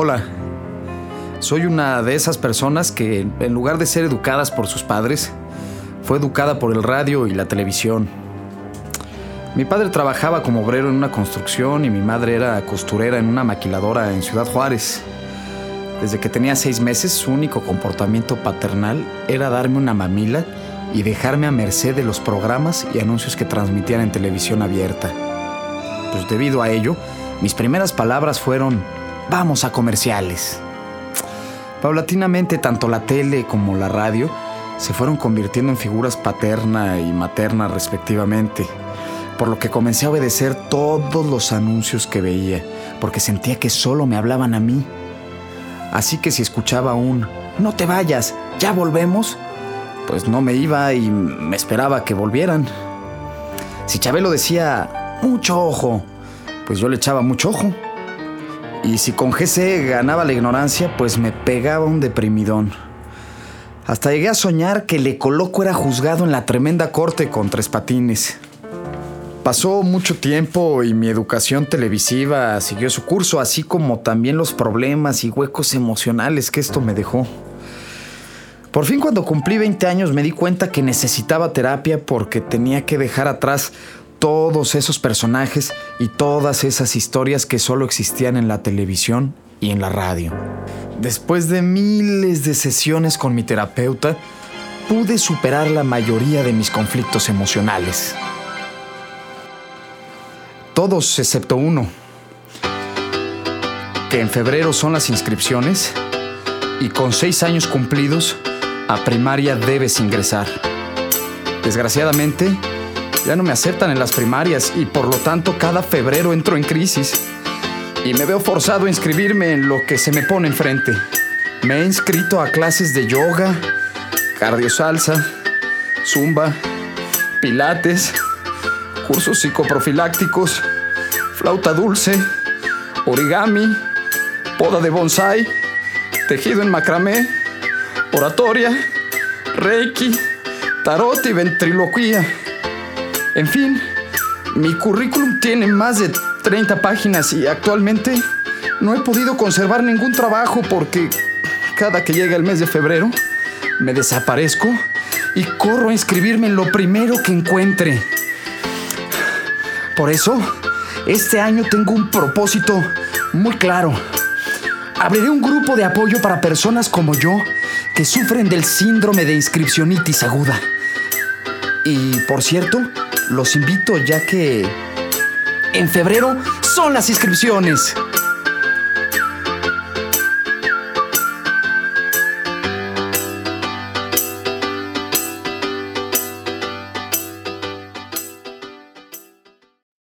Hola. Soy una de esas personas que, en lugar de ser educadas por sus padres, fue educada por el radio y la televisión. Mi padre trabajaba como obrero en una construcción y mi madre era costurera en una maquiladora en Ciudad Juárez. Desde que tenía seis meses, su único comportamiento paternal era darme una mamila y dejarme a merced de los programas y anuncios que transmitían en televisión abierta. Pues debido a ello, mis primeras palabras fueron, vamos a comerciales. Paulatinamente, tanto la tele como la radio se fueron convirtiendo en figuras paterna y materna respectivamente, por lo que comencé a obedecer todos los anuncios que veía, porque sentía que solo me hablaban a mí. Así que si escuchaba un no te vayas, ya volvemos, pues no me iba y me esperaba que volvieran. Si Chabelo decía mucho ojo, pues yo le echaba mucho ojo. Y si con GC ganaba la ignorancia, pues me pegaba un deprimidón. Hasta llegué a soñar que Le Coloco era juzgado en la tremenda corte con tres patines. Pasó mucho tiempo y mi educación televisiva siguió su curso, así como también los problemas y huecos emocionales que esto me dejó. Por fin cuando cumplí 20 años me di cuenta que necesitaba terapia porque tenía que dejar atrás todos esos personajes y todas esas historias que solo existían en la televisión y en la radio. Después de miles de sesiones con mi terapeuta, pude superar la mayoría de mis conflictos emocionales. Todos excepto uno, que en febrero son las inscripciones y con seis años cumplidos, a primaria debes ingresar. Desgraciadamente, ya no me aceptan en las primarias y por lo tanto cada febrero entro en crisis y me veo forzado a inscribirme en lo que se me pone enfrente. Me he inscrito a clases de yoga, cardiosalsa, zumba, pilates, cursos psicoprofilácticos, flauta dulce, origami, poda de bonsai, tejido en macramé, oratoria, reiki, tarot y ventriloquía. En fin, mi currículum tiene más de 30 páginas y actualmente no he podido conservar ningún trabajo porque cada que llega el mes de febrero me desaparezco y corro a inscribirme en lo primero que encuentre. Por eso, este año tengo un propósito muy claro. Abriré un grupo de apoyo para personas como yo que sufren del síndrome de inscripcionitis aguda. Y por cierto, los invito ya que en febrero son las inscripciones.